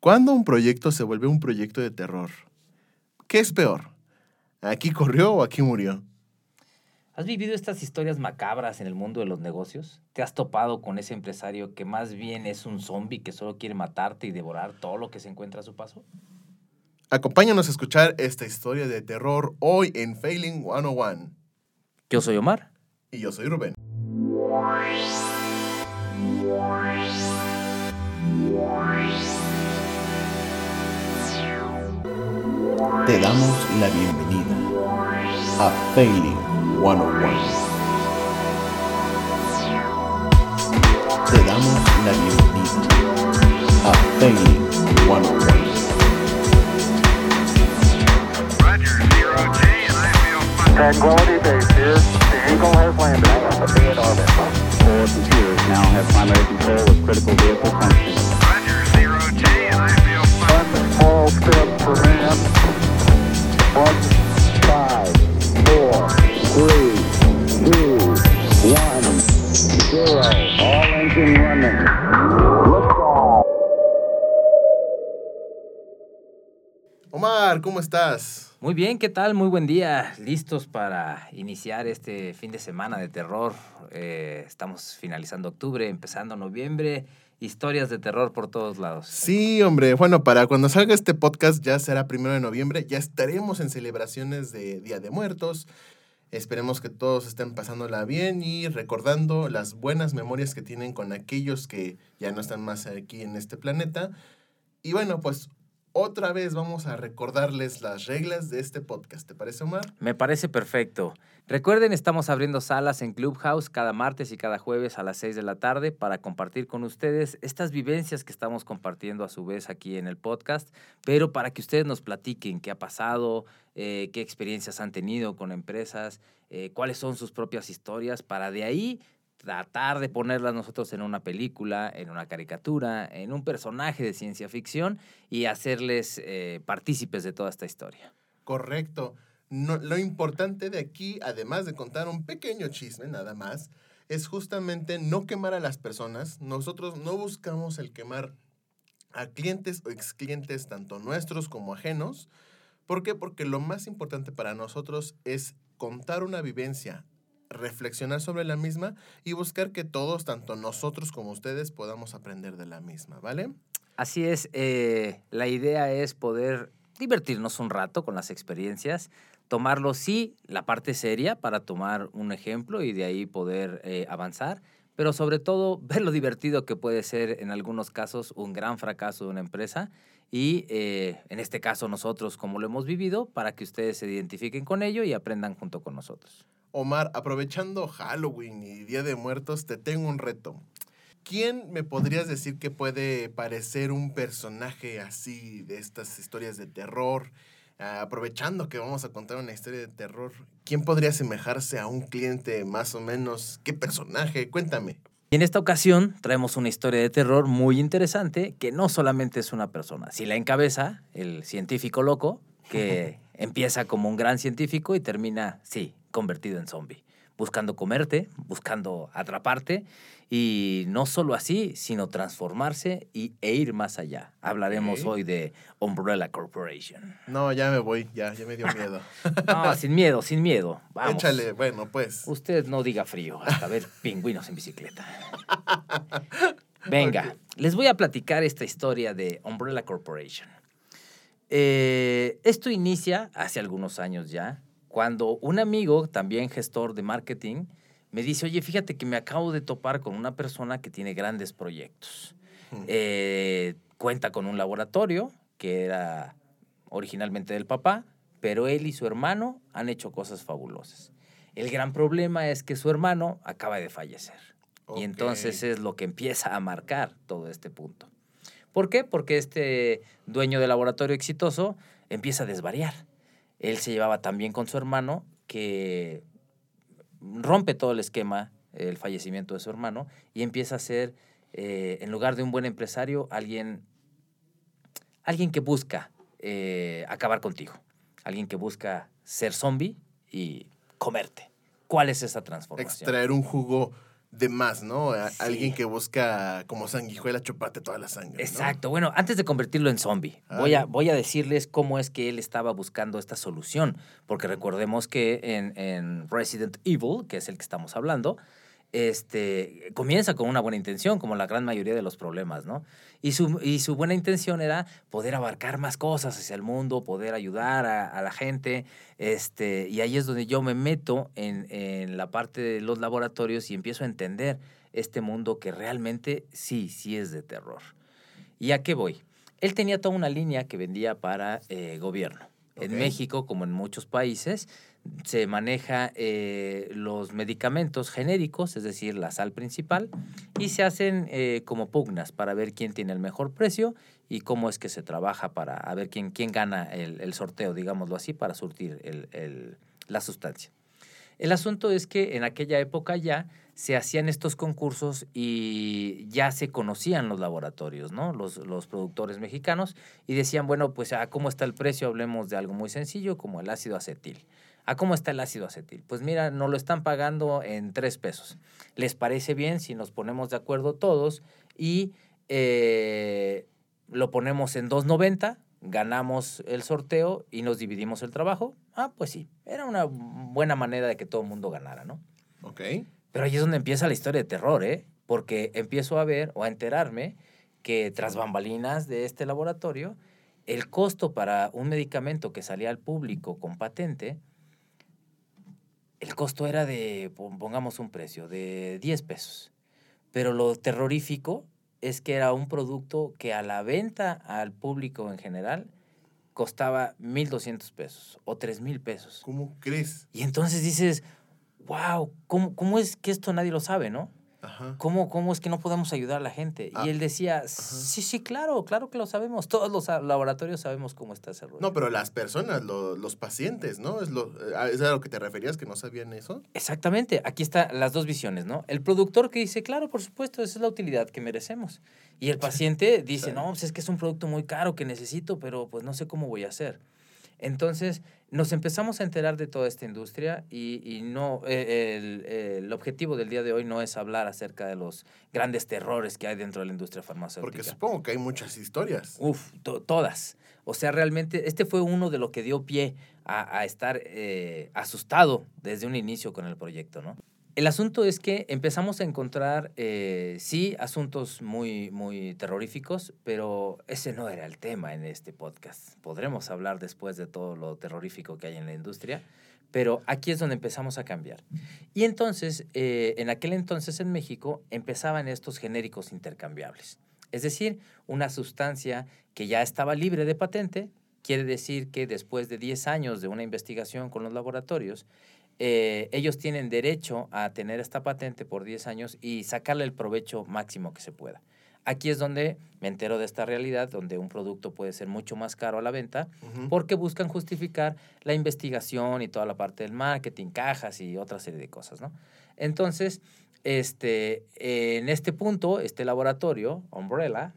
¿Cuándo un proyecto se vuelve un proyecto de terror? ¿Qué es peor? ¿Aquí corrió o aquí murió? ¿Has vivido estas historias macabras en el mundo de los negocios? ¿Te has topado con ese empresario que más bien es un zombie que solo quiere matarte y devorar todo lo que se encuentra a su paso? Acompáñanos a escuchar esta historia de terror hoy en Failing 101. Yo soy Omar. Y yo soy Rubén. Te damos la bienvenida a Failing 101. Te damos la bienvenida a Failing 101. Tranquility Base here. The Eagle has landed. I am be in orbit. Four computers now have primary control of critical vehicle functions. One small step for man. One five, four, three, two, one, zero. All engine running. Omar, ¿cómo estás? Muy bien, ¿qué tal? Muy buen día. Listos para iniciar este fin de semana de terror. Eh, estamos finalizando octubre, empezando noviembre. Historias de terror por todos lados. Sí, hombre. Bueno, para cuando salga este podcast ya será primero de noviembre. Ya estaremos en celebraciones de Día de Muertos. Esperemos que todos estén pasándola bien y recordando las buenas memorias que tienen con aquellos que ya no están más aquí en este planeta. Y bueno, pues otra vez vamos a recordarles las reglas de este podcast. ¿Te parece, Omar? Me parece perfecto. Recuerden, estamos abriendo salas en Clubhouse cada martes y cada jueves a las 6 de la tarde para compartir con ustedes estas vivencias que estamos compartiendo a su vez aquí en el podcast, pero para que ustedes nos platiquen qué ha pasado, eh, qué experiencias han tenido con empresas, eh, cuáles son sus propias historias, para de ahí tratar de ponerlas nosotros en una película, en una caricatura, en un personaje de ciencia ficción y hacerles eh, partícipes de toda esta historia. Correcto. No, lo importante de aquí, además de contar un pequeño chisme nada más, es justamente no quemar a las personas. Nosotros no buscamos el quemar a clientes o ex clientes, tanto nuestros como ajenos. ¿Por qué? Porque lo más importante para nosotros es contar una vivencia, reflexionar sobre la misma y buscar que todos, tanto nosotros como ustedes, podamos aprender de la misma, ¿vale? Así es, eh, la idea es poder divertirnos un rato con las experiencias, tomarlo sí, la parte seria para tomar un ejemplo y de ahí poder eh, avanzar, pero sobre todo ver lo divertido que puede ser en algunos casos un gran fracaso de una empresa y eh, en este caso nosotros como lo hemos vivido para que ustedes se identifiquen con ello y aprendan junto con nosotros. Omar, aprovechando Halloween y Día de Muertos, te tengo un reto. ¿Quién me podrías decir que puede parecer un personaje así de estas historias de terror? Ah, aprovechando que vamos a contar una historia de terror, ¿quién podría asemejarse a un cliente más o menos? ¿Qué personaje? Cuéntame. Y en esta ocasión traemos una historia de terror muy interesante que no solamente es una persona, si la encabeza el científico loco que empieza como un gran científico y termina, sí, convertido en zombie, buscando comerte, buscando atraparte y no solo así, sino transformarse y, e ir más allá. Hablaremos hoy de Umbrella Corporation. No, ya me voy, ya, ya me dio miedo. No, sin miedo, sin miedo. Vamos. Échale, bueno, pues. Usted no diga frío hasta ver pingüinos en bicicleta. Venga, les voy a platicar esta historia de Umbrella Corporation. Eh, esto inicia hace algunos años ya, cuando un amigo, también gestor de marketing, me dice, oye, fíjate que me acabo de topar con una persona que tiene grandes proyectos. Eh, cuenta con un laboratorio que era originalmente del papá, pero él y su hermano han hecho cosas fabulosas. El gran problema es que su hermano acaba de fallecer. Y entonces es lo que empieza a marcar todo este punto. ¿Por qué? Porque este dueño del laboratorio exitoso empieza a desvariar. Él se llevaba tan bien con su hermano que rompe todo el esquema, el fallecimiento de su hermano, y empieza a ser, eh, en lugar de un buen empresario, alguien, alguien que busca eh, acabar contigo, alguien que busca ser zombie y comerte. ¿Cuál es esa transformación? Extraer un jugo de más, ¿no? A- Sí. Alguien que busca como sanguijuela chuparte toda la sangre. ¿no? Exacto. Bueno, antes de convertirlo en zombie, voy a, voy a decirles cómo es que él estaba buscando esta solución, porque recordemos que en, en Resident Evil, que es el que estamos hablando, este, comienza con una buena intención, como la gran mayoría de los problemas, ¿no? Y su, y su buena intención era poder abarcar más cosas hacia el mundo, poder ayudar a, a la gente, este, y ahí es donde yo me meto en, en la parte de los laboratorios y empiezo a entender este mundo que realmente sí, sí es de terror. ¿Y a qué voy? Él tenía toda una línea que vendía para eh, gobierno. En. México, como en muchos países, se maneja eh, los medicamentos genéricos, es decir, la sal principal, y se hacen eh, como pugnas para ver quién tiene el mejor precio y cómo es que se trabaja para a ver quién, quién gana el, el sorteo, digámoslo así, para surtir el- el- la sustancia. El asunto es que en aquella época ya se hacían estos concursos y ya se conocían los laboratorios, ¿no? Los, los productores mexicanos y decían, bueno, pues a cómo está el precio, hablemos de algo muy sencillo como el ácido acetil. ¿A cómo está el ácido acetil? Pues mira, nos lo están pagando en tres pesos. ¿Les parece bien si nos ponemos de acuerdo todos y eh, lo ponemos en 2.90? Ganamos el sorteo y nos dividimos el trabajo. Ah, pues sí, era una buena manera de que todo el mundo ganara, ¿no? Ok. Pero ahí es donde empieza la historia de terror, ¿eh? Porque empiezo a ver o a enterarme que tras bambalinas de este laboratorio, el costo para un medicamento que salía al público con patente, el costo era de, pon- pongamos un precio, de 10 pesos. Pero lo terrorífico es que era un producto que a la venta al público en general costaba 1.200 pesos o 3.000 pesos. ¿Cómo crees? Y entonces dices, wow, ¿cómo, ¿cómo es que esto nadie lo sabe, no? Ajá. ¿Cómo, ¿Cómo es que no podemos ayudar a la gente? Ah, y él decía, sí, sí, claro, claro que lo sabemos. Todos los laboratorios sabemos cómo está ese rollo. No, pero las personas, lo- los pacientes, ¿no? ¿Es, lo, eh, ¿Es a lo que te referías que no sabían eso? Exactamente, aquí están las dos visiones, ¿no? El productor que dice, claro, por supuesto, esa es la utilidad que merecemos. Y el paciente dice, no, pues es que es un producto muy caro que necesito, pero pues no sé cómo voy a hacer. Entonces, nos empezamos a enterar de toda esta industria y, y no, eh, el, el objetivo del día de hoy no es hablar acerca de los grandes terrores que hay dentro de la industria farmacéutica. Porque supongo que hay muchas historias. Uf, to- todas. O sea, realmente este fue uno de lo que dio pie a, a estar eh, asustado desde un inicio con el proyecto, ¿no? El asunto es que empezamos a encontrar, eh, sí, asuntos muy, muy terroríficos, pero ese no era el tema en este podcast. Podremos hablar después de todo lo terrorífico que hay en la industria, pero aquí es donde empezamos a cambiar. Y entonces, eh, en aquel entonces en México, empezaban estos genéricos intercambiables. Es decir, una sustancia que ya estaba libre de patente, quiere decir que después de 10 años de una investigación con los laboratorios, eh, ellos tienen derecho a tener esta patente por 10 años y sacarle el provecho máximo que se pueda. Aquí es donde me entero de esta realidad, donde un producto puede ser mucho más caro a la venta, porque buscan justificar la investigación y toda la parte del marketing, cajas y otra serie de cosas, ¿no? Entonces, este, en este punto, este laboratorio, Umbrella,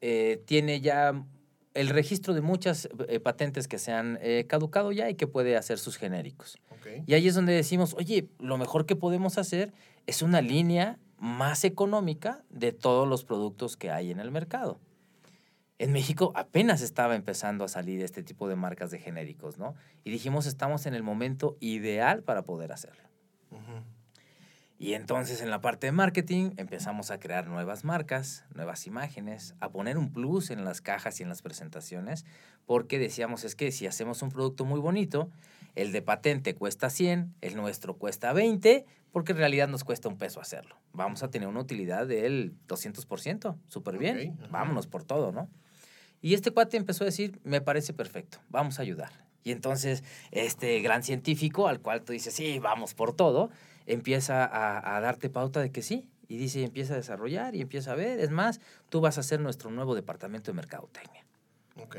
eh, tiene ya el registro de muchas eh, patentes que se han eh, caducado ya y que puede hacer sus genéricos. Y ahí es donde decimos, oye, lo mejor que podemos hacer es una línea más económica de todos los productos que hay en el mercado. En México apenas estaba empezando a salir este tipo de marcas de genéricos, ¿no? Y dijimos, estamos en el momento ideal para poder hacerlo. Y entonces en la parte de marketing empezamos a crear nuevas marcas, nuevas imágenes, a poner un plus en las cajas y en las presentaciones, porque decíamos es que si hacemos un producto muy bonito, el de patente cuesta 100, el nuestro cuesta 20, porque en realidad nos cuesta un peso hacerlo. Vamos a tener una utilidad del 200%, súper bien, Ok, ajá. vámonos por todo, ¿no? Y este cuate empezó a decir, me parece perfecto, vamos a ayudar. Y entonces este gran científico al cual tú dices, sí, vamos por todo, empieza a, a darte pauta de que sí. Y dice, empieza a desarrollar y empieza a ver. Es más, tú vas a ser nuestro nuevo departamento de mercadotecnia. Ok.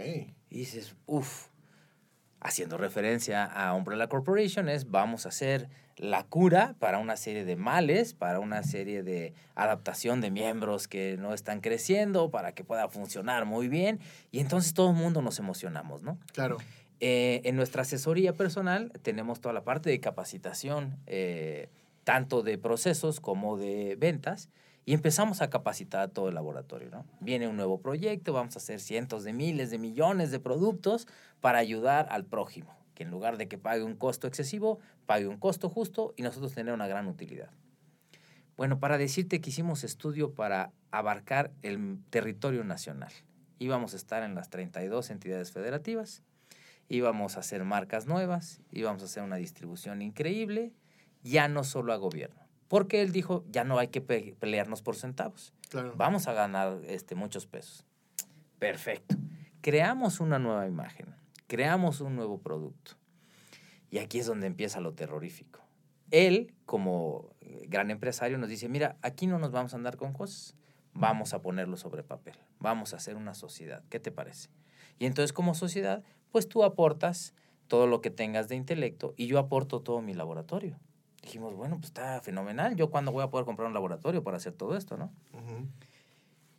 Y dices, uff, haciendo referencia a Umbrella Corporation, es vamos a hacer la cura para una serie de males, para una serie de adaptación de miembros que no están creciendo, para que pueda funcionar muy bien. Y entonces todo el mundo nos emocionamos, ¿no? Claro. Eh, en nuestra asesoría personal tenemos toda la parte de capacitación eh, tanto de procesos como de ventas, y empezamos a capacitar a todo el laboratorio, ¿no? Viene un nuevo proyecto, vamos a hacer cientos de miles de millones de productos para ayudar al prójimo, que en lugar de que pague un costo excesivo, pague un costo justo y nosotros tener una gran utilidad. Bueno, para decirte que hicimos estudio para abarcar el territorio nacional. Íbamos a estar en las 32 entidades federativas, íbamos a hacer marcas nuevas, íbamos a hacer una distribución increíble, ya no solo a gobierno. Porque él dijo, ya no hay que pe- pelearnos por centavos. Claro. Vamos a ganar este, muchos pesos. Perfecto. Creamos una nueva imagen, creamos un nuevo producto. Y aquí es donde empieza lo terrorífico. Él, como gran empresario, nos dice, mira, aquí no nos vamos a andar con cosas, vamos a ponerlo sobre papel, vamos a hacer una sociedad, ¿qué te parece? Y entonces como sociedad, pues tú aportas todo lo que tengas de intelecto y yo aporto todo mi laboratorio. Dijimos, bueno, pues está fenomenal, yo cuándo voy a poder comprar un laboratorio para hacer todo esto, ¿no?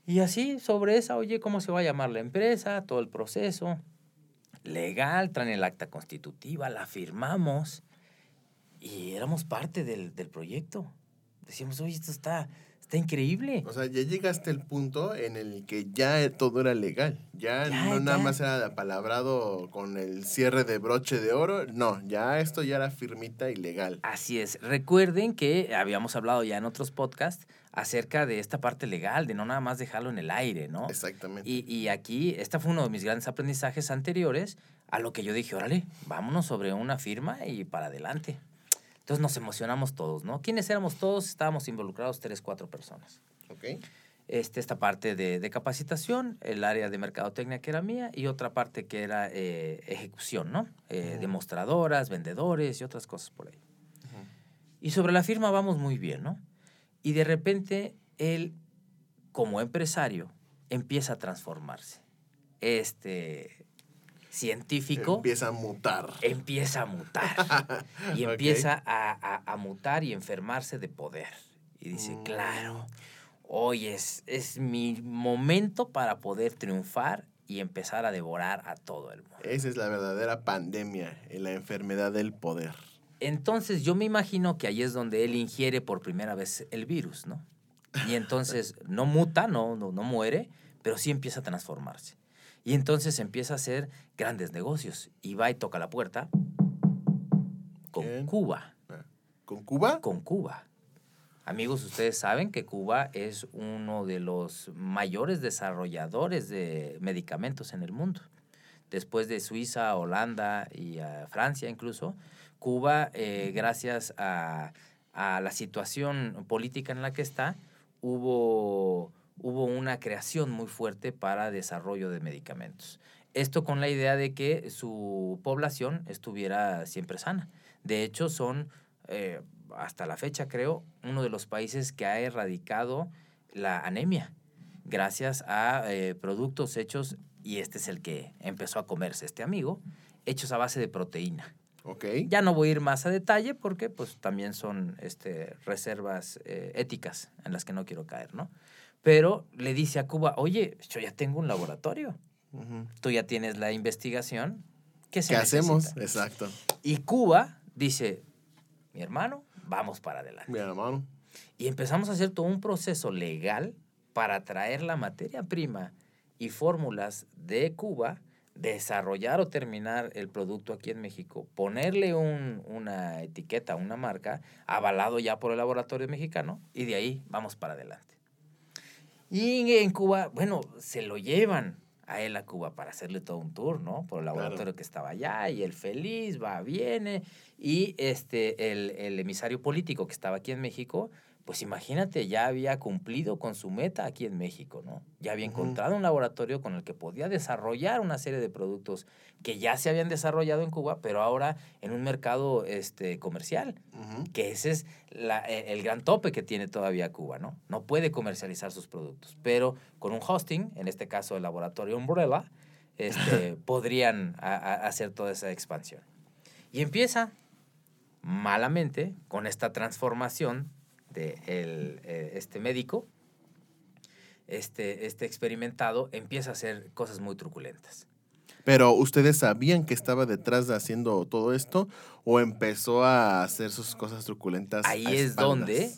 Y así, sobre esa, oye, ¿cómo se va a llamar la empresa? Todo el proceso. Legal, traen el acta constitutiva, la firmamos. Y éramos parte del, del proyecto. Decíamos, oye, esto está, está increíble. O sea, ya llegaste al punto en el que ya todo era legal. Ya, Ya, no nada más era apalabrado con el cierre de broche de oro. No, ya esto ya era firmita y legal. Así es. Recuerden que habíamos hablado ya en otros podcasts acerca de esta parte legal, de no nada más dejarlo en el aire, ¿no? Exactamente. Y, y aquí, este fue uno de mis grandes aprendizajes anteriores a lo que yo dije, órale, vámonos sobre una firma y para adelante. Entonces nos emocionamos todos, ¿no? ¿Quiénes éramos todos? Estábamos involucrados tres, cuatro personas. Ok. Este, esta parte de, de capacitación, el área de mercadotecnia que era mía y otra parte que era eh, ejecución, ¿no? Eh. Demostradoras, vendedores y otras cosas por ahí. Y sobre la firma vamos muy bien, ¿no? Y de repente él, como empresario, empieza a transformarse. Este científico Empieza a mutar. empieza a mutar. y empieza a, a- a mutar y enfermarse de poder. Y dice, Mm. claro, hoy es, es mi momento para poder triunfar y empezar a devorar a todo el mundo. Esa es la verdadera pandemia, eh, la enfermedad del poder. Entonces yo me imagino que ahí es donde él ingiere por primera vez el virus, ¿no? Y entonces no muta, no, no, no muere, pero sí empieza a transformarse. Y entonces empieza a hacer grandes negocios y va y toca la puerta con. Cuba, ¿Con Cuba? con Cuba. Amigos, ustedes saben que Cuba es uno de los mayores desarrolladores de medicamentos en el mundo. Después de Suiza, Holanda y a Francia incluso, Cuba, eh, gracias a, a la situación política en la que está, hubo, hubo una creación muy fuerte para desarrollo de medicamentos. Esto con la idea de que su población estuviera siempre sana. De hecho, son, eh, hasta la fecha creo, uno de los países que ha erradicado la anemia gracias a eh, productos hechos, y este es el que empezó a comerse este amigo, hechos a base de proteína. Ok. Ya no voy a ir más a detalle porque pues también son este, reservas eh, éticas en las que no quiero caer, ¿no? Pero le dice a Cuba, oye, yo ya tengo un laboratorio, tú ya tienes la investigación, ¿qué se ¿Qué hacemos? necesita?". Exacto. Y Cuba dice, mi hermano, vamos para adelante. Mira, hermano. Y empezamos a hacer todo un proceso legal para traer la materia prima y fórmulas de Cuba, desarrollar o terminar el producto aquí en México, ponerle un- una etiqueta, una marca, avalado ya por el laboratorio mexicano, y de ahí vamos para adelante. Y en Cuba, bueno, se lo llevan a él a Cuba para hacerle todo un tour, ¿no? Por el Claro. laboratorio que estaba allá, y él feliz, va, viene, y este, el, el emisario político que estaba aquí en México, pues imagínate, ya había cumplido con su meta aquí en México, ¿no? Ya había encontrado un laboratorio con el que podía desarrollar una serie de productos que ya se habían desarrollado en Cuba, pero ahora en un mercado este, comercial, que ese es la- e- el gran tope que tiene todavía Cuba, ¿no? No puede comercializar sus productos, pero con un hosting, en este caso el laboratorio Umbrella, este, podrían a- a- hacer toda esa expansión. Y empieza malamente con esta transformación de el, eh, este médico, este, este experimentado, empieza a hacer cosas muy truculentas. Pero ¿ustedes sabían que estaba detrás de haciendo todo esto o empezó a hacer sus cosas truculentas? Ahí a es donde,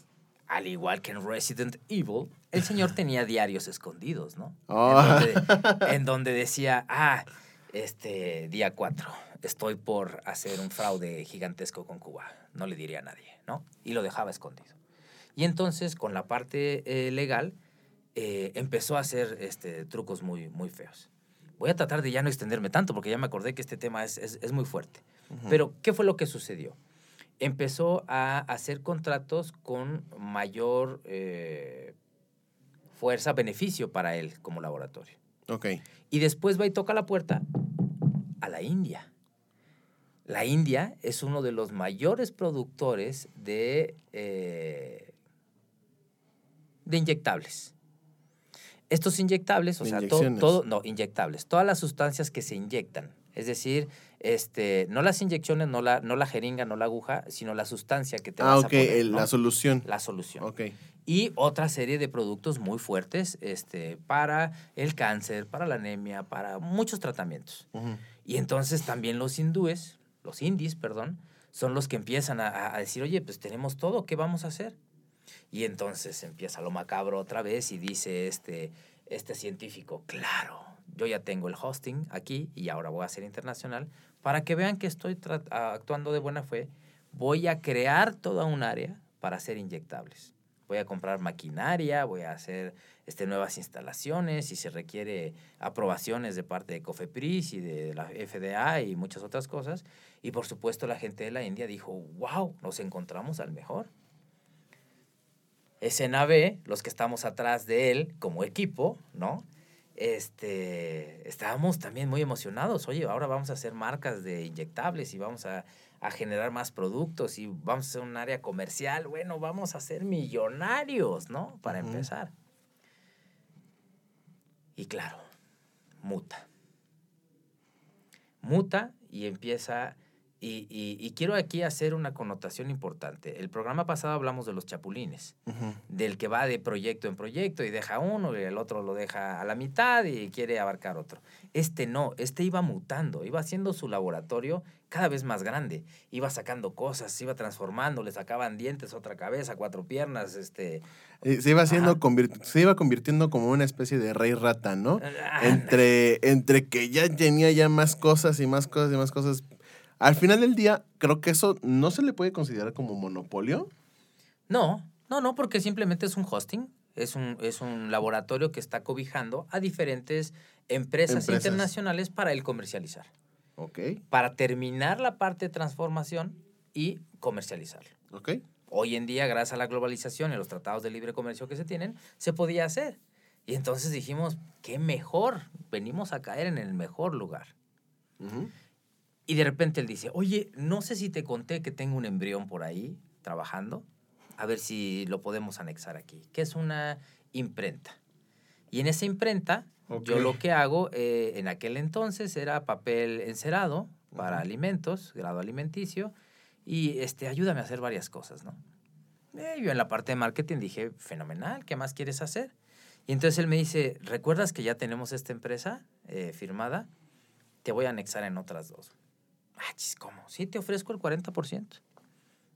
al igual que en Resident Evil, el señor tenía diarios escondidos, ¿no? Oh. En, donde, en donde decía, ah, este, día 4, estoy por hacer un fraude gigantesco con Cuba. No le diría a nadie, ¿no? Y lo dejaba escondido. Y entonces, con la parte eh, legal, eh, empezó a hacer este, trucos muy, muy feos. Voy a tratar de ya no extenderme tanto, porque ya me acordé que este tema es, es, es muy fuerte. Pero, ¿qué fue lo que sucedió? Empezó a hacer contratos con mayor eh, fuerza, beneficio para él como laboratorio. Ok. Y después va y toca la puerta a la India. La India es uno de los mayores productores de, eh, de inyectables. Estos inyectables, o sea, todo, no, inyectables, todas las sustancias que se inyectan, es decir, este, no las inyecciones, no la, no la jeringa, no la aguja, sino la sustancia que te Ah, vas a ok, el- ¿no? la solución. La solución Ok. y otra serie de productos muy fuertes este, para el cáncer, para la anemia, para muchos tratamientos. Y entonces también los hindúes, los indies, perdón, son los que empiezan a, a decir, oye, pues tenemos todo, ¿qué vamos a hacer? Y entonces empieza lo macabro otra vez y dice este, este científico, claro, yo ya tengo el hosting aquí y ahora voy a ser internacional, para que vean que estoy actuando de buena fe, voy a crear toda un área para hacer inyectables. Voy a comprar maquinaria, voy a hacer este, nuevas instalaciones, si se requiere aprobaciones de parte de COFEPRIS y de la FDA y muchas otras cosas. Y por supuesto la gente de la India dijo, wow, nos encontramos al mejor. SNAB, los que estamos atrás de él como equipo, ¿no? Este, estábamos también muy emocionados. Oye, ahora vamos a hacer marcas de inyectables y vamos a, a generar más productos y vamos a hacer un área comercial. Bueno, vamos a ser millonarios, ¿no? Para empezar. Y claro, muta. Muta y empieza... Y, y- y quiero aquí hacer una connotación importante. El programa pasado hablamos de los chapulines del que va de proyecto en proyecto y deja uno y el otro lo deja a la mitad y quiere abarcar otro. Este no, este iba mutando, iba haciendo su laboratorio cada vez más grande, iba sacando cosas, iba transformando, le sacaban dientes, otra cabeza, cuatro piernas, este... Eh, Se iba, haciendo se iba convirtiendo como una especie de rey rata, ¿no? ah, Entre, entre que ya tenía ya más cosas y más cosas y más cosas. Al final del día, creo que eso no se le puede considerar como monopolio. No, no, no, porque simplemente es un hosting, es un, es un laboratorio que está cobijando a diferentes empresas, Empresas. internacionales para él comercializar. Ok, para terminar la parte de transformación y comercializarlo. ok. Hoy en día, gracias a la globalización y los tratados de libre comercio que se tienen, se podía hacer. Y entonces dijimos, qué mejor, venimos a caer en el mejor lugar. Ujú. Y de repente él dice, oye, no sé si te conté que tengo un embrión por ahí trabajando, a ver si lo podemos anexar aquí, que es una imprenta. Y en esa imprenta, yo Ok. lo que hago eh, en aquel entonces era papel encerado para Ujú. alimentos, grado alimenticio, y este, ayúdame a hacer varias cosas, ¿no? Eh, yo en la parte de marketing dije, fenomenal, ¿qué más quieres hacer? Y entonces él me dice, ¿recuerdas que ya tenemos esta empresa eh, firmada? Te voy a anexar en otras dos. Ah, chis, ¿cómo? Sí, te ofrezco el 40%.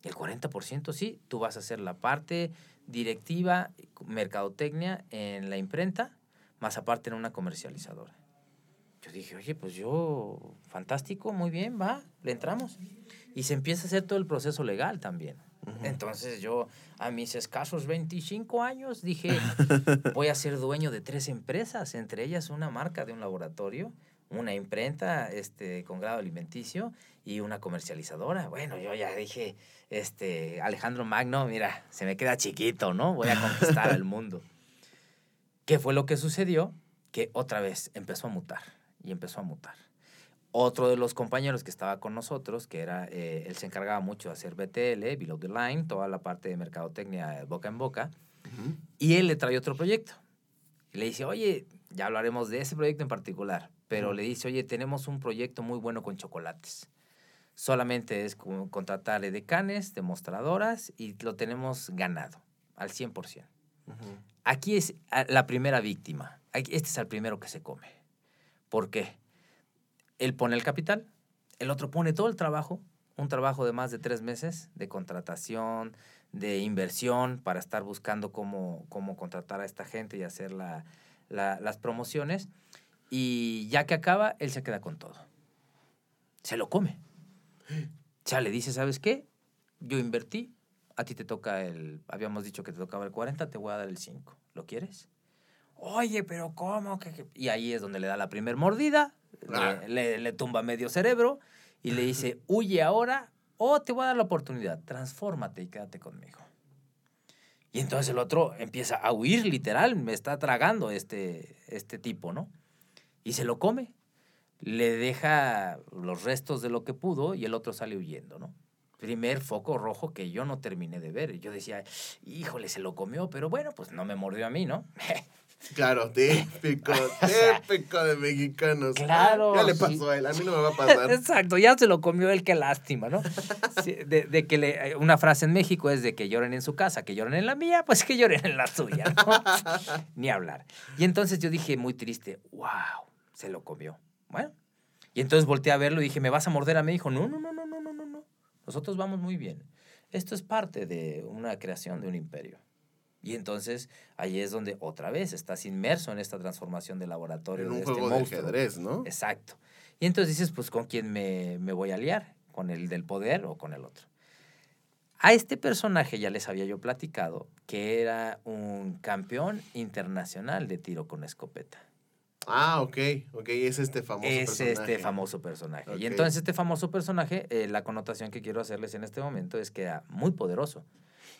El 40% sí, tú vas a hacer la parte directiva, mercadotecnia en la imprenta, más aparte en una comercializadora. Yo dije, oye, pues yo, fantástico, muy bien, va, le entramos. Y se empieza a hacer todo el proceso legal también. Entonces yo, a mis escasos 25 años, dije, voy a ser dueño de tres empresas, entre ellas una marca de un laboratorio, una imprenta este, con grado alimenticio y una comercializadora. Bueno, yo ya dije, este, Alejandro Magno, mira, se me queda chiquito, ¿no? Voy a conquistar al mundo. ¿Qué fue lo que sucedió? Que otra vez empezó a mutar y empezó a mutar. Otro de los compañeros que estaba con nosotros, que era, eh, él se encargaba mucho de hacer BTL, Below the Line, toda la parte de mercadotecnia eh, boca en boca, Ujú. y él le trae otro proyecto. Y le dice, oye, ya hablaremos de ese proyecto en particular, pero le dice, oye, tenemos un proyecto muy bueno con chocolates. Solamente es contratar decanes, demostradoras, y lo tenemos ganado al 100%. Ujú. Aquí es ah, la primera víctima. Este es el primero que se come. ¿Por qué? él pone el capital, el otro pone todo el trabajo, un trabajo de más de tres meses de contratación, de inversión para estar buscando cómo, cómo contratar a esta gente y hacer la- la- las promociones. Y ya que acaba, él se queda con todo. Se lo come. Ya le dice, ¿sabes qué? Yo invertí, a ti te toca el, habíamos dicho que te tocaba el 40, te voy a dar el 5. ¿Lo quieres? Oye, pero ¿cómo? que- que-?" Y ahí es donde le da la primer mordida, le- le, le tumba medio cerebro y le dice, huye ahora o te voy a dar la oportunidad, transfórmate y quédate conmigo. Y entonces el otro empieza a huir, literal, me está tragando este, este tipo, ¿no? Y se lo come. Le deja los restos de lo que pudo y el otro sale huyendo, ¿no? Primer foco rojo que yo no terminé de ver. Yo decía, híjole, se lo comió, pero bueno, pues no me mordió a mí, ¿no? Claro, típico, típico de mexicanos. Claro, Ya le pasó a él, a mí no me va a pasar. Exacto, ya se lo comió él, qué lástima, ¿no? Sí, de, de que le, eh, una frase en México es de que lloren en su casa, que lloren en la mía, pues que lloren en la suya, ¿no? Ni hablar. Y entonces yo dije muy triste, wow, se lo comió. Bueno, y entonces volteé a verlo y dije, ¿me vas a morder a mí? Dijo, no, no, no, no, no, no, no, no. Nosotros vamos muy bien. Esto es parte de una creación de un imperio. Y entonces ahí es donde otra vez estás inmerso en esta transformación del laboratorio En de un este juego de monstruo. ajedrez, ¿no? Exacto. Y entonces dices, pues, ¿con quién me, me voy a aliar? ¿Con el del poder o con el otro? A este personaje ya les había yo platicado que era un campeón internacional de tiro con escopeta. Ah, ok, ok, es este famoso es personaje. este famoso personaje. Y entonces este famoso personaje, eh, la connotación que quiero hacerles en este momento es que era muy poderoso.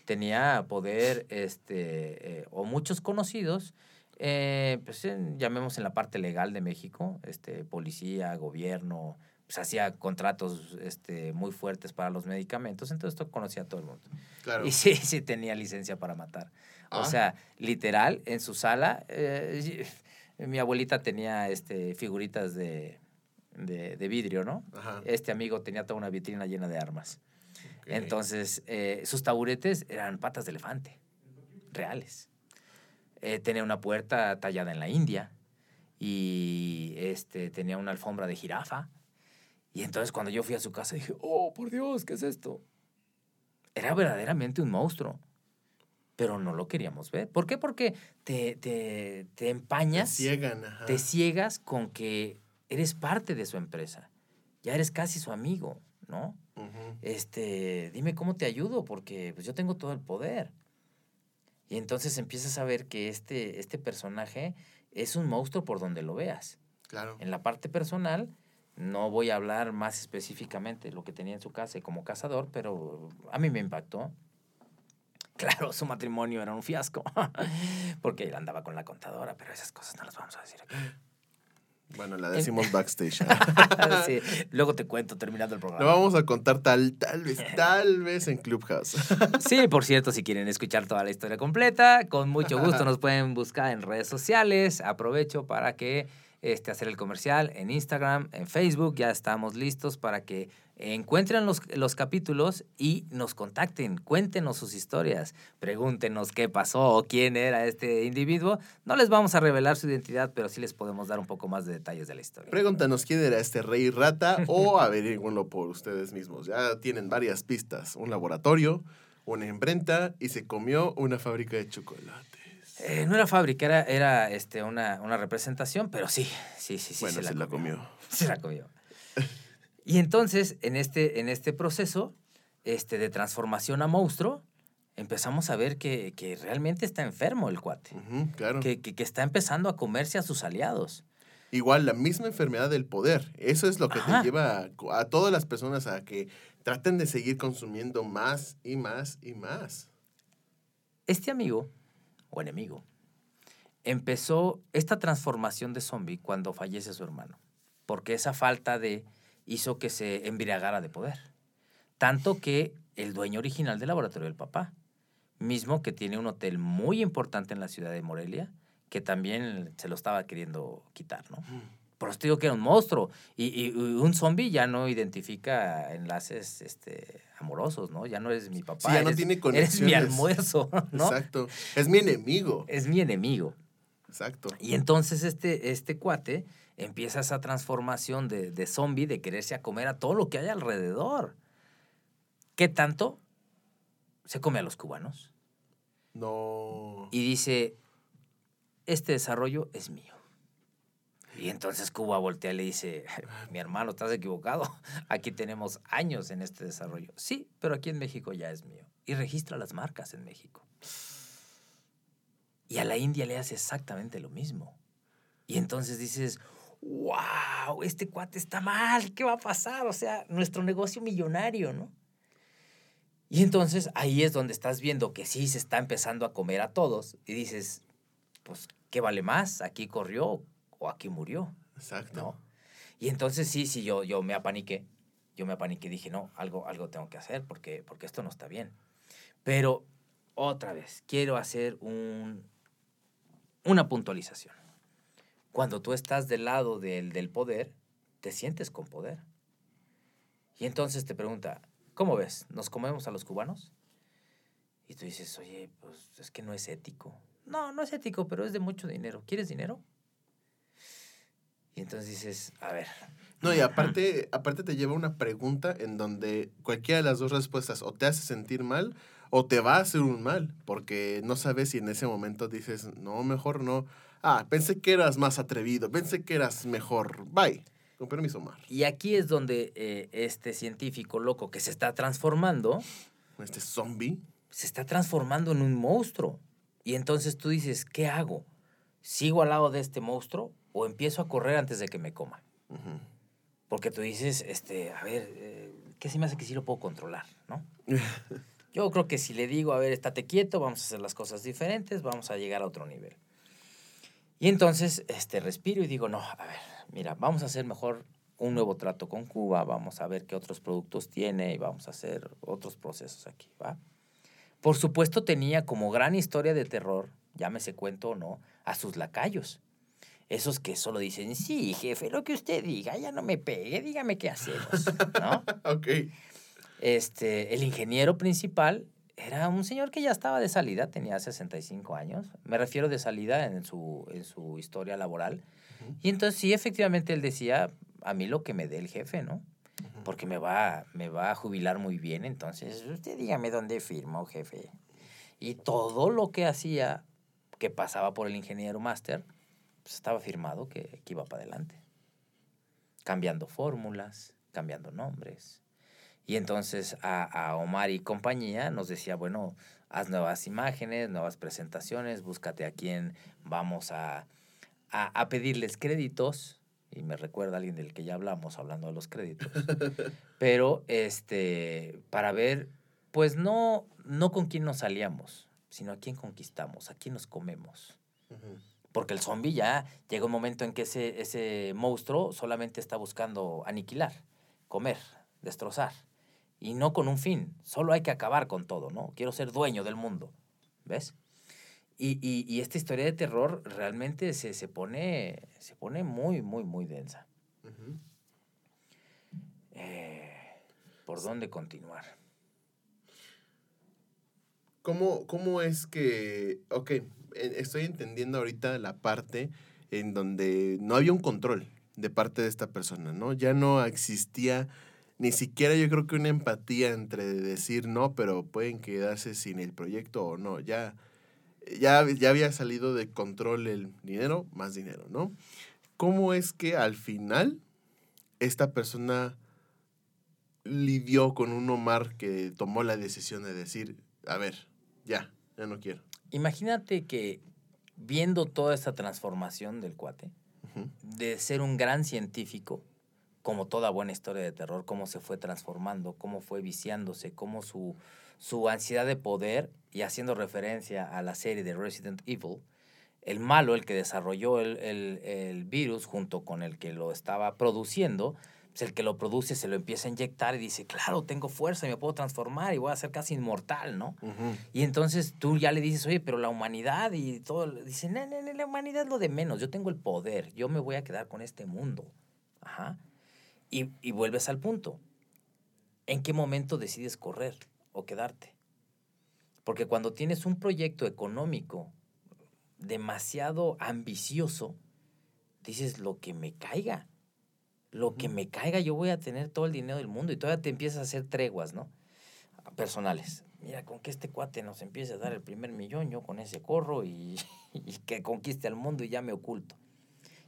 Tenía poder, este, eh, o muchos conocidos, eh, pues en- llamemos en la parte legal de México, este, policía, gobierno, pues hacía contratos este, muy fuertes para los medicamentos, entonces esto conocía a todo el mundo. Claro. Y sí, sí tenía licencia para matar. O Ah. sea, literal, en su sala, eh, mi abuelita tenía este, figuritas de, de, de vidrio, ¿no? Ajá. Este amigo tenía toda una vitrina llena de armas. Entonces, eh, sus taburetes eran patas de elefante, reales. Eh, tenía una puerta tallada en la India y este, tenía una alfombra de jirafa. Y entonces cuando yo fui a su casa dije, oh, por Dios, ¿qué es esto? Era verdaderamente un monstruo, pero no lo queríamos ver. ¿Por qué? Porque te, te, te Te empañas ciegan, ajá. te ciegas con que eres parte de su empresa. Ya eres casi su amigo, ¿no? Este, dime cómo te ayudo, porque pues, yo tengo todo el poder. Y entonces empiezas a ver que este, este personaje es un monstruo por donde lo veas. Claro. En la parte personal, no voy a hablar más específicamente de lo que tenía en su casa y como cazador, pero a mí me impactó. Claro, su matrimonio era un fiasco, porque él andaba con la contadora, pero esas cosas no las vamos a decir aquí. Bueno, la decimos backstage. Sí, luego te cuento terminando el Lo programa. vamos a contar tal, tal vez, tal vez en Clubhouse. Sí, por cierto, si quieren escuchar toda la historia completa, con mucho gusto nos pueden buscar en redes sociales. Aprovecho para que este, hacer el comercial en Instagram, en Facebook. Ya estamos listos para que encuentren los, los capítulos y nos contacten. Cuéntenos sus historias. Pregúntenos qué pasó o quién era este individuo. No les vamos a revelar su identidad, pero sí les podemos dar un poco más de detalles de la historia. Pregúntanos quién era este rey rata o averigüenlo por ustedes mismos. Ya tienen varias pistas. Un laboratorio, una imprenta y se comió una fábrica de chocolates. Eh, no era fábrica, era, era este, una, una representación, pero sí, sí, sí, sí. bueno, se la comió. Se la comió. Y entonces, en este, en este proceso este, de transformación a monstruo, empezamos a ver que, que realmente está enfermo el cuate. Claro. Que, que, que está empezando a comerse a sus aliados. Igual, la misma enfermedad del poder. Eso es lo que Ajá. te lleva a, a todas las personas a que traten de seguir consumiendo más y más y más. Este amigo, o enemigo, empezó esta transformación de zombie cuando fallece su hermano. Porque esa falta de hizo que se embriagara de poder. Tanto que el dueño original del laboratorio del papá, mismo que tiene un hotel muy importante en la ciudad de Morelia, que también se lo estaba queriendo quitar, ¿no? Por eso te digo que era un monstruo. Y, y- y un zombie ya no identifica enlaces este, amorosos, ¿no? Ya no eres mi papá. Sí, ya no tiene Eres mi conexiones. almuerzo, ¿no? Exacto. Es mi enemigo. Es mi enemigo. Exacto. Y entonces este, este cuate empieza esa transformación de, de zombie, de quererse a comer a todo lo que hay alrededor. ¿Qué tanto? Se come a los cubanos No. y dice, este desarrollo es mío. Y entonces Cuba voltea y le dice, mi hermano, estás equivocado. Aquí tenemos años en este desarrollo. Sí, pero aquí en México ya es mío. Y registra las marcas en México. Y a la India le hace exactamente lo mismo. Y entonces dices, wow, este cuate está mal, ¿qué va a pasar? O sea, nuestro negocio millonario, ¿no? Y entonces ahí es donde estás viendo que sí se está empezando a comer a todos y dices, pues, ¿qué vale más? ¿Aquí corrió o aquí murió? Exacto. ¿No? Y entonces sí, sí, yo, yo me apaniqué. Yo me apaniqué y dije, no, algo, algo tengo que hacer porque, porque esto no está bien. Pero otra vez, quiero hacer un, una puntualización. Cuando tú estás del lado del, del poder, te sientes con poder. Y entonces te pregunta, ¿cómo ves? ¿Nos comemos a los cubanos? Y tú dices, oye, pues es que no es ético. No, no es ético, pero es de mucho dinero. ¿Quieres dinero? Y entonces dices, a ver, No, y aparte, aparte te lleva una pregunta en donde cualquiera de las dos respuestas o te hace sentir mal o te va a hacer un mal, porque no sabes si en ese momento dices, no, mejor no. Ah, pensé que eras más atrevido, pensé que eras mejor. Bye. Con permiso, Mar. Y aquí es donde eh, este científico loco que se está transformando, Este zombie. se está transformando en un monstruo. Y entonces tú dices, ¿qué hago? ¿Sigo al lado de este monstruo o empiezo a correr antes de que me coma? Ujú. Porque tú dices, este, a ver, eh, ¿qué se me hace que sí lo puedo controlar, no? Yo creo que si le digo, a ver, estate quieto, vamos a hacer las cosas diferentes, vamos a llegar a otro nivel. Y entonces, este, respiro y digo, no, a ver, mira, vamos a hacer mejor un nuevo trato con Cuba, vamos a ver qué otros productos tiene y vamos a hacer otros procesos aquí, ¿va? Por supuesto tenía como gran historia de terror, llámese cuento o no, a sus lacayos. Esos que solo dicen, sí, jefe, lo que usted diga, ya no me pegue, dígame qué hacemos, ¿no? ok. Este, el ingeniero principal era un señor que ya estaba de salida, tenía 65 años. Me refiero de salida en su, en su historia laboral. Y entonces sí, efectivamente, él decía, a mí lo que me dé el jefe, ¿no? Porque me va, me va a jubilar muy bien, entonces usted dígame dónde firmo, jefe. Y todo lo que hacía, que pasaba por el ingeniero máster, pues estaba firmado que, que iba para adelante. Cambiando fórmulas, cambiando nombres. Y entonces a, a Omar y compañía nos decía, bueno, haz nuevas imágenes, nuevas presentaciones, búscate a quién vamos a, a, a pedirles créditos. Y me recuerda a alguien del que ya hablamos hablando de los créditos. Pero este, para ver, pues no, no con quién nos salíamos, sino a quién conquistamos, a quién nos comemos. Porque el zombie ya llega un momento en que ese, ese monstruo solamente está buscando aniquilar, comer, destrozar. Y no con un fin. Solo hay que acabar con todo, ¿no? Quiero ser dueño del mundo. ¿Ves? Y, y- y esta historia de terror realmente se, se, pone, se pone muy, muy, muy densa. Eh, ¿Por dónde continuar? ¿Cómo, ¿Cómo es que, ok, eh, estoy entendiendo ahorita la parte en donde no había un control de parte de esta persona, ¿no? Ya no existía ni siquiera yo creo que una empatía entre decir no, pero pueden quedarse sin el proyecto o no. Ya, ya, ya había salido de control el dinero, más dinero, ¿no? ¿Cómo es que al final esta persona lidió con un Omar que tomó la decisión de decir, a ver, ya, ya no quiero. Imagínate que viendo toda esta transformación del cuate, de ser un gran científico, como toda buena historia de terror, cómo se fue transformando, cómo fue viciándose, cómo su, su ansiedad de poder, y haciendo referencia a la serie de Resident Evil, el malo, el que desarrolló el, el- el virus junto con el que lo estaba produciendo, pues el que lo produce se lo empieza a inyectar y dice, claro, tengo fuerza y me puedo transformar y voy a ser casi inmortal, ¿no? Y entonces tú ya le dices, oye, pero la humanidad y todo. Dice, no, no, no, la humanidad es lo de menos. Yo tengo el poder. Yo me voy a quedar con este mundo. Ajá. Y, y vuelves al punto. ¿En qué momento decides correr o quedarte? Porque cuando tienes un proyecto económico demasiado ambicioso, dices lo que me caiga. Lo que me caiga, yo voy a tener todo el dinero del mundo y todavía te empiezas a hacer treguas, ¿no? Personales. Mira, con que este cuate nos empiece a dar el primer millón, yo con ese corro y, y que conquiste al mundo y ya me oculto.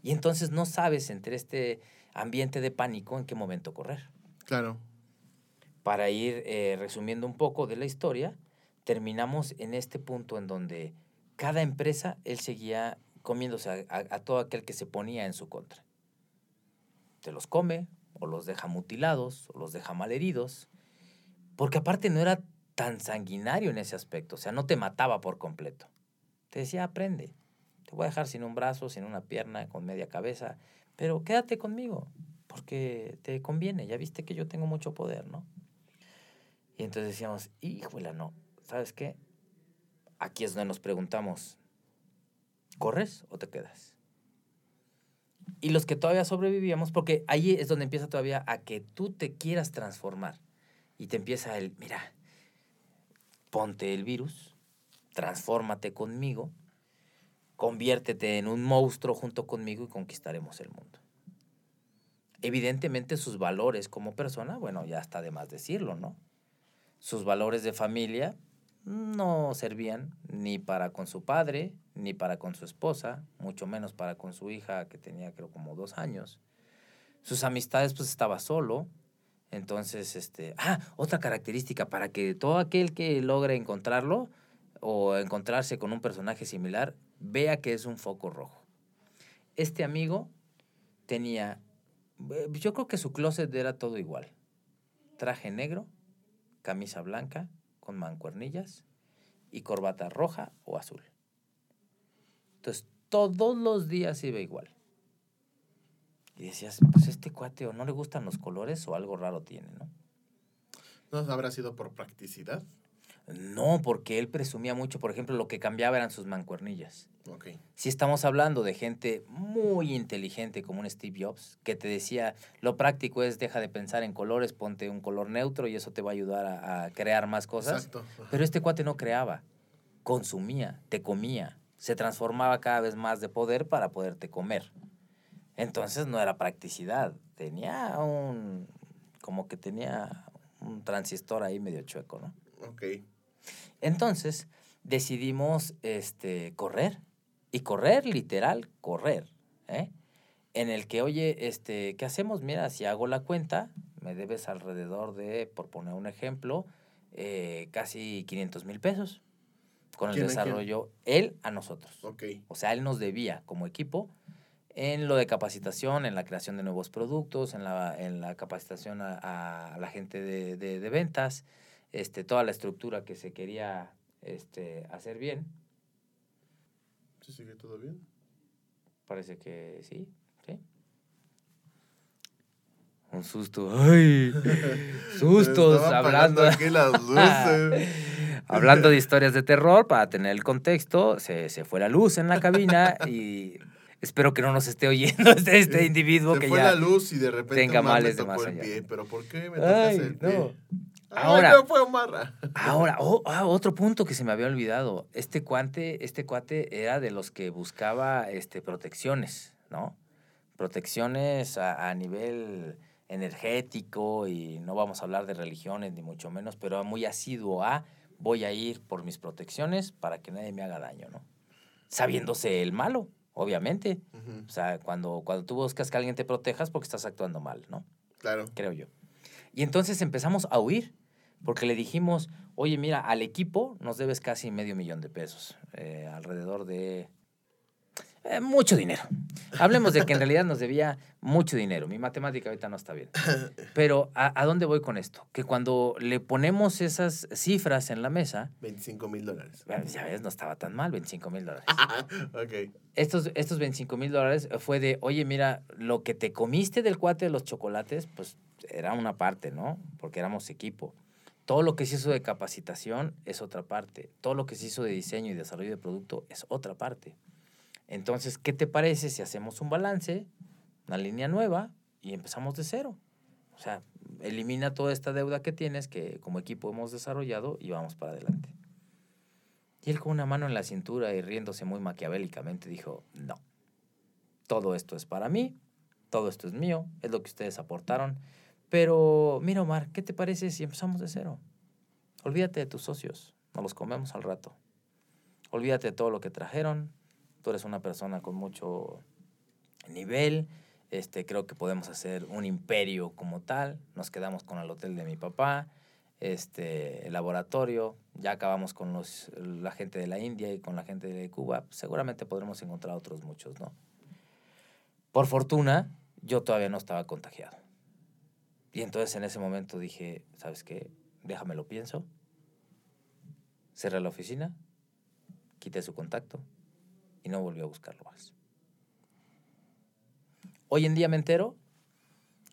Y entonces no sabes entre este ambiente de pánico en qué momento correr. Claro. Para ir eh, resumiendo un poco de la historia, terminamos en este punto en donde cada empresa, él seguía comiéndose a, a- a todo aquel que se ponía en su contra. Te los come, o los deja mutilados, o los deja malheridos, porque aparte no era tan sanguinario en ese aspecto, o sea, no te mataba por completo. Te decía, aprende, te voy a dejar sin un brazo, sin una pierna, con media cabeza, pero quédate conmigo, porque te conviene, ya viste que yo tengo mucho poder, ¿no? Y entonces decíamos, híjole, no, ¿sabes qué? Aquí es donde nos preguntamos, ¿corres o te quedas? Y los que todavía sobrevivíamos, porque ahí es donde empieza todavía a que tú te quieras transformar. Y te empieza el, mira, ponte el virus, transfórmate conmigo, conviértete en un monstruo junto conmigo y conquistaremos el mundo. Evidentemente sus valores como persona, bueno, ya está de más decirlo, ¿no? Sus valores de familia no servían ni para con su padre, ni para con su esposa, mucho menos para con su hija que tenía creo como dos años. Sus amistades pues estaba solo. Entonces, este, ah, otra característica para que todo aquel que logre encontrarlo o encontrarse con un personaje similar vea que es un foco rojo. Este amigo tenía, eh, yo creo que su closet era todo igual. Traje negro, camisa blanca con mancuernillas y corbata roja o azul. Entonces, todos los días iba igual. Y decías, pues este cuate o no le gustan los colores o algo raro tiene, ¿no? ¿No habrá sido por practicidad? No, porque él presumía mucho, por ejemplo, lo que cambiaba eran sus mancuernillas. Si estamos hablando de gente muy inteligente como un Steve Jobs, que te decía, lo práctico es deja de pensar en colores, ponte un color neutro y eso te va a ayudar a, a crear más cosas. Exacto. Pero este cuate no creaba, consumía, te comía, se transformaba cada vez más de poder para poderte comer. Entonces no era practicidad, tenía un, como que tenía un transistor ahí medio chueco, ¿no? Ok. Entonces decidimos este, correr. Y correr, literal, correr. ¿eh? En el que, oye, este, ¿qué hacemos? Mira, si hago la cuenta, me debes alrededor de, por poner un ejemplo, eh, casi 500 mil pesos. Con el desarrollo, él a nosotros. Ok. O sea, él nos debía como equipo en lo de capacitación, en la creación de nuevos productos, en la, en la capacitación a, a la gente de, de- de ventas, este, toda la estructura que se quería este, hacer bien. ¿Sí sigue todo bien? Parece que sí, sí. Un susto. ¡Ay! Sustos, hablando. las luces. Hablando de historias de terror, para tener el contexto, se, se fue la luz en la cabina y espero que no nos esté oyendo este, este individuo Se que fue ya... la luz y de repente tenga males de tocó más allá. pie. ¿Pero por qué me tocas Ay, el pie? no. Ay, Ahora- no fue Omar. Ahora, oh, ah, otro punto que se me había olvidado. Este cuate, este cuate era de los que buscaba este, protecciones, ¿no? Protecciones a, a nivel energético y no vamos a hablar de religiones ni mucho menos, pero muy asiduo a voy a ir por mis protecciones para que nadie me haga daño, ¿no? Sabiéndose el malo, obviamente. O sea, cuando, cuando tú buscas que alguien te protejas porque estás actuando mal, ¿no? Claro. creo yo. Y entonces empezamos a huir, porque le dijimos, oye, mira, al equipo nos debes casi medio millón de pesos, eh, alrededor de eh, mucho dinero. Hablemos de que en realidad nos debía mucho dinero. Mi matemática ahorita no está bien. Pero ¿a, a dónde voy con esto? Que cuando le ponemos esas cifras en la mesa, 25 mil dólares. ya ves, no estaba tan mal, 25 mil dólares. ok. Estos, estos 25 mil dólares fue de, oye, mira, lo que te comiste del cuate de los chocolates, pues era una parte, ¿no? Porque éramos equipo. Todo lo que se hizo de capacitación es otra parte. Todo lo que se hizo de diseño y desarrollo de producto es otra parte. Entonces, ¿qué te parece si hacemos un balance, una línea nueva y empezamos de cero? O sea, elimina toda esta deuda que tienes que como equipo hemos desarrollado y vamos para adelante. Y él con una mano en la cintura y riéndose muy maquiavélicamente dijo, no, todo esto es para mí, todo esto es mío, es lo que ustedes aportaron. Pero mira, Omar, ¿qué te parece si empezamos de cero? Olvídate de tus socios, nos los comemos al rato. Olvídate de todo lo que trajeron. Tú eres una persona con mucho nivel. Este, creo que podemos hacer un imperio como tal. Nos quedamos con el hotel de mi papá, este, el laboratorio. Ya acabamos con los, la gente de la India y con la gente de Cuba. Seguramente podremos encontrar otros muchos, ¿no? Por fortuna, yo todavía no estaba contagiado. Y entonces en ese momento dije, ¿sabes qué? Déjame lo pienso. Cerré la oficina, quité su contacto y no volví a buscarlo más. Hoy en día me entero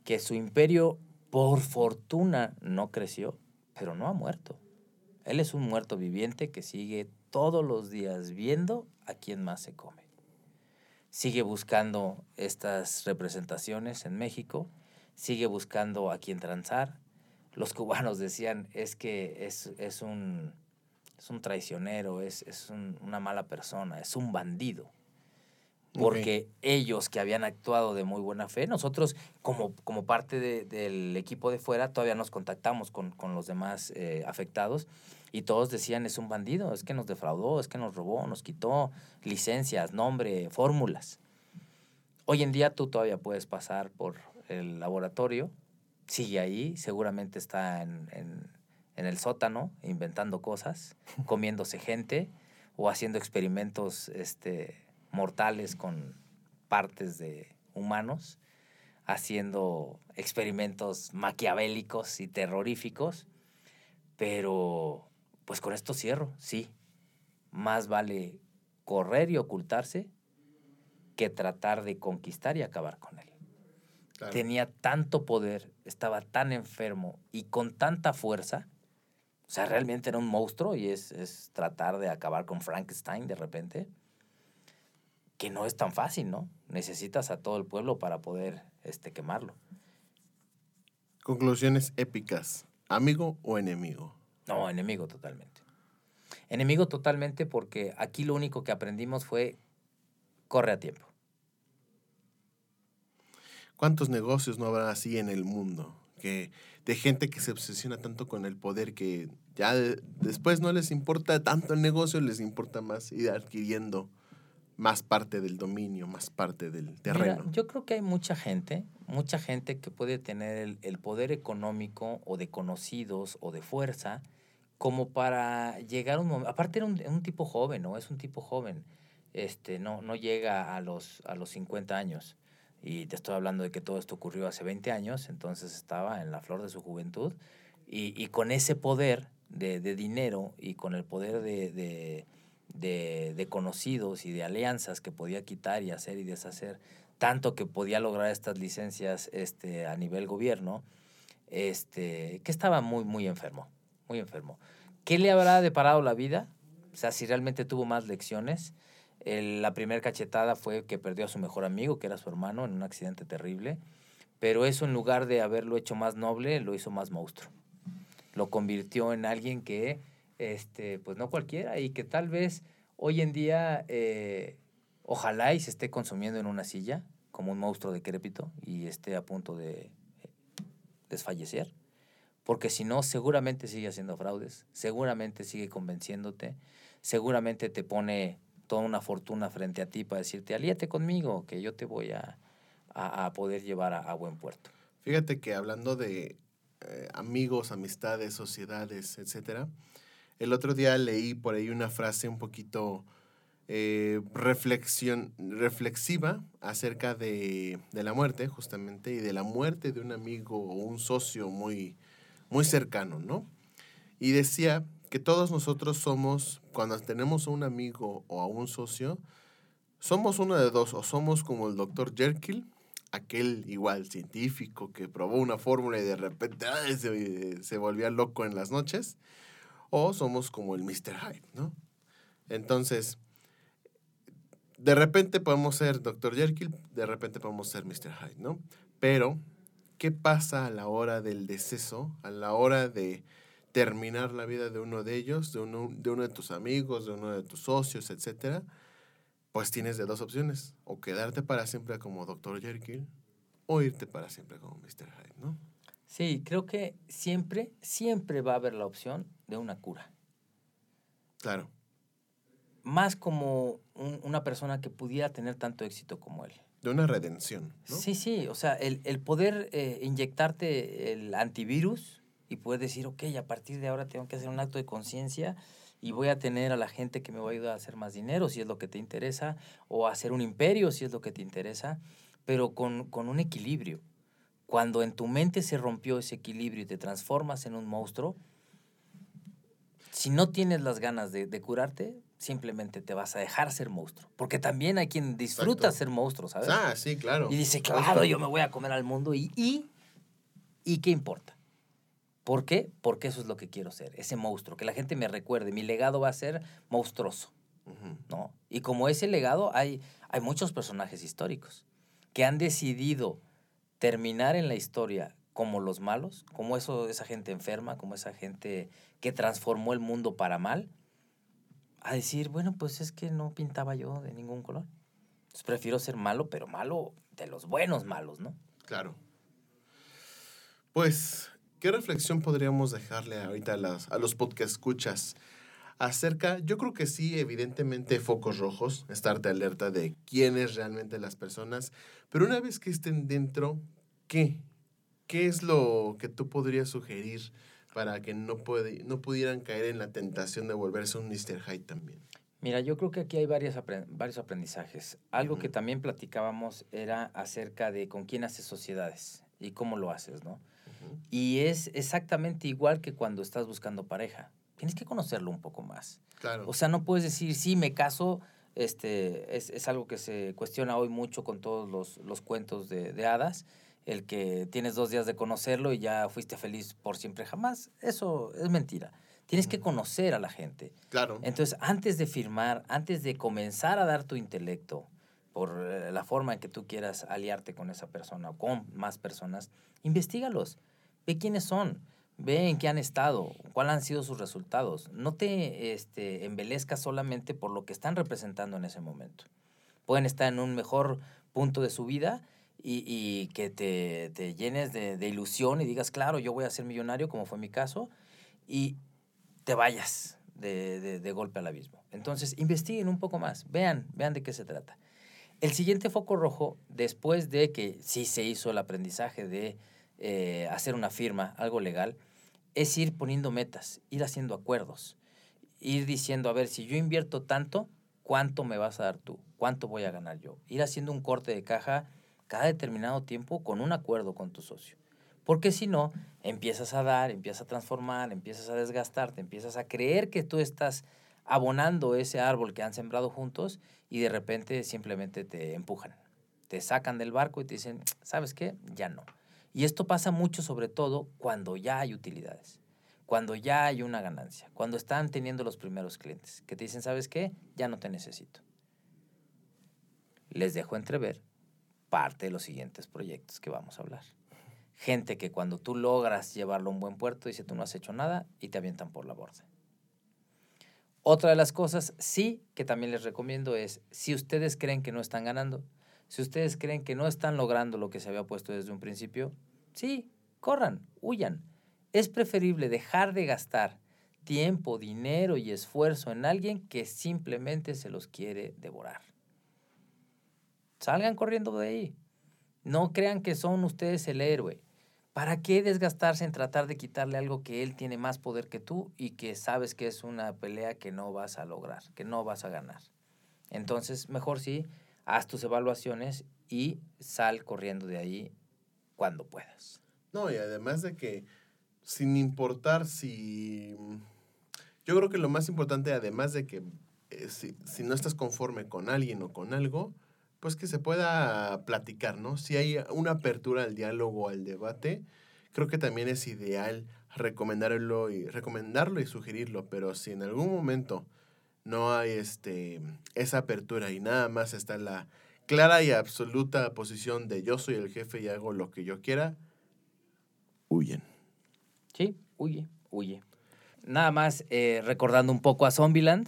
que su imperio, por fortuna, no creció, pero no ha muerto. Él es un muerto viviente que sigue todos los días viendo a quién más se come. Sigue buscando estas representaciones en México, sigue buscando a quién transar. Los cubanos decían, es que es, es un, es un traicionero, es, es un- una mala persona, es un bandido. Porque ellos que habían actuado de muy buena fe, nosotros como, como parte de- del equipo de fuera todavía nos contactamos con, con los demás eh, afectados y todos decían es un bandido, es que nos defraudó, es que nos robó, nos quitó licencias, nombre, fórmulas. Hoy en día tú todavía puedes pasar por el laboratorio, sigue ahí, seguramente está en, en- en el sótano inventando cosas, comiéndose gente o haciendo experimentos este, mortales con partes de humanos, haciendo experimentos maquiavélicos y terroríficos, pero pues con esto cierro, sí. Más vale correr y ocultarse que tratar de conquistar y acabar con él. Claro. Tenía tanto poder, estaba tan enfermo y con tanta fuerza. O sea, realmente era un monstruo y es, es tratar de acabar con Frankenstein de repente. Que no es tan fácil, ¿no? Necesitas a todo el pueblo para poder este, quemarlo. Conclusiones épicas. ¿Amigo o enemigo? No, enemigo totalmente. Enemigo totalmente porque aquí lo único que aprendimos fue corre a tiempo. ¿Cuántos negocios no habrá así en el mundo? Que de gente que se obsesiona tanto con el poder que ya de- después no les importa tanto el negocio, les importa más ir adquiriendo más parte del dominio, más parte del terreno. Mira, yo creo que hay mucha gente, mucha gente que puede tener el, el poder económico o de conocidos o de fuerza como para llegar a un momento. Aparte era un, un tipo joven, ¿no? Es un tipo joven. Este, no, no llega a los, a los 50 años. Y te estoy hablando de que todo esto ocurrió hace 20 años, entonces estaba en la flor de su juventud. Y, y con ese poder de, de dinero y con el poder de, de, de, de conocidos y de alianzas que podía quitar y hacer y deshacer, tanto que podía lograr estas licencias este, a nivel gobierno, este, que estaba muy, muy enfermo, muy enfermo. ¿Qué le habrá deparado la vida? O sea, si realmente tuvo más lecciones. La primera cachetada fue que perdió a su mejor amigo, que era su hermano, en un accidente terrible. Pero eso, en lugar de haberlo hecho más noble, lo hizo más monstruo. Lo convirtió en alguien que, este, pues no cualquiera, y que tal vez hoy en día, eh, ojalá y se esté consumiendo en una silla, como un monstruo decrépito, y esté a punto de eh, desfallecer. Porque si no, seguramente sigue haciendo fraudes, seguramente sigue convenciéndote, seguramente te pone toda una fortuna frente a ti para decirte, alíate conmigo, que yo te voy a, a- poder llevar a, a buen puerto. Fíjate que hablando de eh, amigos, amistades, sociedades, etcétera, el otro día leí por ahí una frase un poquito eh, reflexión, reflexiva acerca de, de la muerte, justamente, y de la muerte de un amigo o un socio muy, muy cercano, ¿no? Y decía que todos nosotros somos, cuando tenemos a un amigo o a un socio, somos uno de dos, o somos como el doctor Jekyll, aquel igual científico que probó una fórmula y de repente se, se volvía loco en las noches, o somos como el Mr. Hyde, ¿no? Entonces, de repente podemos ser Dr. Jekyll, de repente podemos ser Mr. Hyde, ¿no? Pero, ¿qué pasa a la hora del deceso, a la hora de terminar la vida de uno de ellos, de uno de, uno de tus amigos, de uno de tus socios, etcétera? pues tienes de dos opciones, o quedarte para siempre como Dr. Jekyll o irte para siempre como Mr. Hyde, ¿no? Sí, creo que siempre, siempre va a haber la opción de una cura. Claro, Más como un- una persona que pudiera tener tanto éxito como él. de una redención, ¿no? Sí, sí, o sea, el, el poder eh, inyectarte el antivirus y poder decir, ok, a partir de ahora tengo que hacer un acto de conciencia y voy a tener a la gente que me va a ayudar a hacer más dinero si es lo que te interesa, o a hacer un imperio si es lo que te interesa, pero con, con un equilibrio. Cuando en tu mente se rompió ese equilibrio y te transformas en un monstruo, si no tienes las ganas de, de curarte, simplemente te vas a dejar ser monstruo. Porque también hay quien disfruta Exacto. ser monstruo, ¿sabes? Ah, sí, claro. Y dice, claro, yo me voy a comer al mundo. ¿Y, y, ¿y qué importa? ¿Por qué? Porque eso es lo que quiero ser, ese monstruo, que la gente me recuerde. Mi legado va a ser monstruoso. ¿no? Y como ese legado, hay, hay muchos personajes históricos que han decidido terminar en la historia como los malos, como eso, esa gente enferma, como esa gente que transformó el mundo para mal, a decir, bueno, pues es que no pintaba yo de ningún color. Entonces prefiero ser malo, pero malo de los buenos malos, ¿no? Claro. Pues, ¿qué reflexión podríamos dejarle ahorita a, las, a los podcast escuchas acerca? Yo creo que sí, evidentemente, focos rojos, estarte alerta de quiénes realmente las personas, pero una vez que estén dentro, ¿qué? ¿Qué es lo que tú podrías sugerir para que no, puede, no pudieran caer en la tentación de volverse un Mr. Hyde también? Mira, yo creo que aquí hay varias varios aprendizajes. Algo que también platicábamos era acerca de con quién haces sociedades y cómo lo haces, ¿no? Y es exactamente igual que cuando estás buscando pareja. Tienes que conocerlo un poco más. Claro. O sea, no puedes decir, sí, me caso. Este, es, es algo que se cuestiona hoy mucho con todos los, los cuentos de, de hadas. El que tienes dos días de conocerlo y ya fuiste feliz por siempre jamás. Eso es mentira. Tienes que conocer a la gente. claro. Entonces, antes de firmar, antes de comenzar a dar tu intelecto por eh, la forma en que tú quieras aliarte con esa persona o con más personas, investigalos. Ve quiénes son, ve en qué han estado, cuáles han sido sus resultados. No te este, embelezcas solamente por lo que están representando en ese momento. Pueden estar en un mejor punto de su vida y, y que te, te llenes de, de ilusión y digas, claro, yo voy a ser millonario, como fue mi caso, y te vayas de, de- de golpe al abismo. Entonces, investiguen un poco más, vean, vean de qué se trata. El siguiente foco rojo, después de que sí se hizo el aprendizaje de eh, hacer una firma, algo legal, es ir poniendo metas, ir haciendo acuerdos, ir diciendo, a ver, si yo invierto tanto, ¿cuánto me vas a dar tú? ¿Cuánto voy a ganar yo? Ir haciendo un corte de caja cada determinado tiempo con un acuerdo con tu socio. Porque si no, empiezas a dar, empiezas a transformar, empiezas a desgastarte, empiezas a creer que tú estás abonando ese árbol que han sembrado juntos y de repente simplemente te empujan, te sacan del barco y te dicen, ¿sabes qué? Ya no. Y esto pasa mucho sobre todo cuando ya hay utilidades, cuando ya hay una ganancia, cuando están teniendo los primeros clientes, que te dicen, ¿sabes qué? Ya no te necesito. Les dejo entrever parte de los siguientes proyectos que vamos a hablar. Gente que cuando tú logras llevarlo a un buen puerto dice tú no has hecho nada y te avientan por la borda. Otra de las cosas, sí, que también les recomiendo es, si ustedes creen que no están ganando, si ustedes creen que no están logrando lo que se había puesto desde un principio, sí, corran, huyan. Es preferible dejar de gastar tiempo, dinero y esfuerzo en alguien que simplemente se los quiere devorar. Salgan corriendo de ahí. No crean que son ustedes el héroe. ¿Para qué desgastarse en tratar de quitarle algo que él tiene más poder que tú y que sabes que es una pelea que no vas a lograr, que no vas a ganar? Entonces, mejor sí, haz tus evaluaciones y sal corriendo de ahí cuando puedas. No, y además de que, sin importar si... Yo creo que lo más importante, además de que eh, si, si no estás conforme con alguien o con algo, pues que se pueda platicar, ¿no? Si hay una apertura al diálogo, al debate, creo que también es ideal recomendarlo y, recomendarlo y sugerirlo, pero si en algún momento no hay este, esa apertura y nada más está la clara y absoluta posición de yo soy el jefe y hago lo que yo quiera, huyen. Sí, huye, huye. Nada más eh, recordando un poco a Zombieland,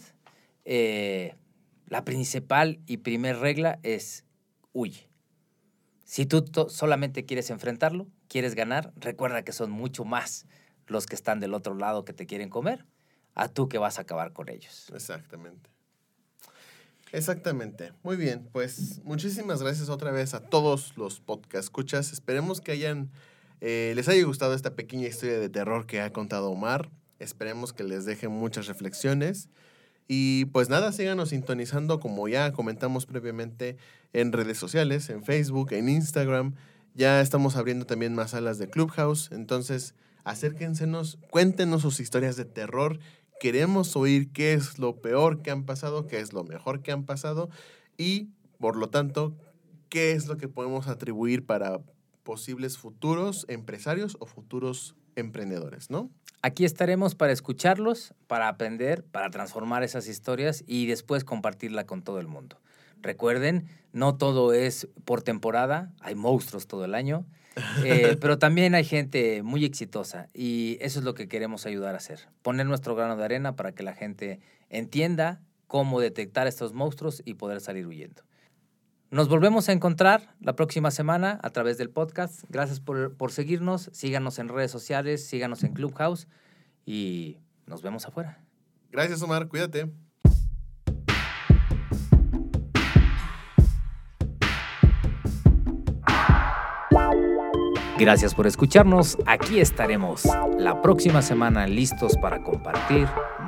eh, la principal y primer regla es huye. Si tú solamente quieres enfrentarlo, quieres ganar, recuerda que son mucho más los que están del otro lado que te quieren comer, a tú que vas a acabar con ellos. Exactamente. Exactamente. Muy bien, pues muchísimas gracias otra vez a todos los podcast. Esperemos que hayan eh, les haya gustado esta pequeña historia de terror que ha contado Omar. Esperemos que les deje muchas reflexiones. Y pues nada, síganos sintonizando como ya comentamos previamente en redes sociales, en Facebook, en Instagram. Ya estamos abriendo también más salas de Clubhouse. Entonces, acérquensenos, cuéntenos sus historias de terror. Queremos oír qué es lo peor que han pasado, qué es lo mejor que han pasado y, por lo tanto, qué es lo que podemos atribuir para posibles futuros empresarios o futuros emprendedores, ¿no? Aquí estaremos para escucharlos, para aprender, para transformar esas historias y después compartirla con todo el mundo. Recuerden, no todo es por temporada, hay monstruos todo el año, eh, pero también hay gente muy exitosa y eso es lo que queremos ayudar a hacer. Poner nuestro grano de arena para que la gente entienda cómo detectar estos monstruos y poder salir huyendo. Nos volvemos a encontrar la próxima semana a través del podcast. Gracias por, por seguirnos. Síganos en redes sociales, síganos en Clubhouse y nos vemos afuera. Gracias, Omar. Cuídate. Gracias por escucharnos. Aquí estaremos la próxima semana listos para compartir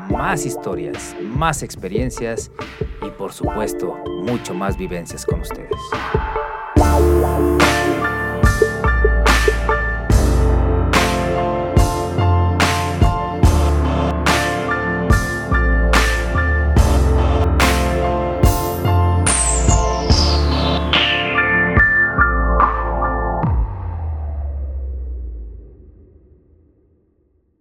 más historias, más experiencias y por supuesto mucho más vivencias con ustedes.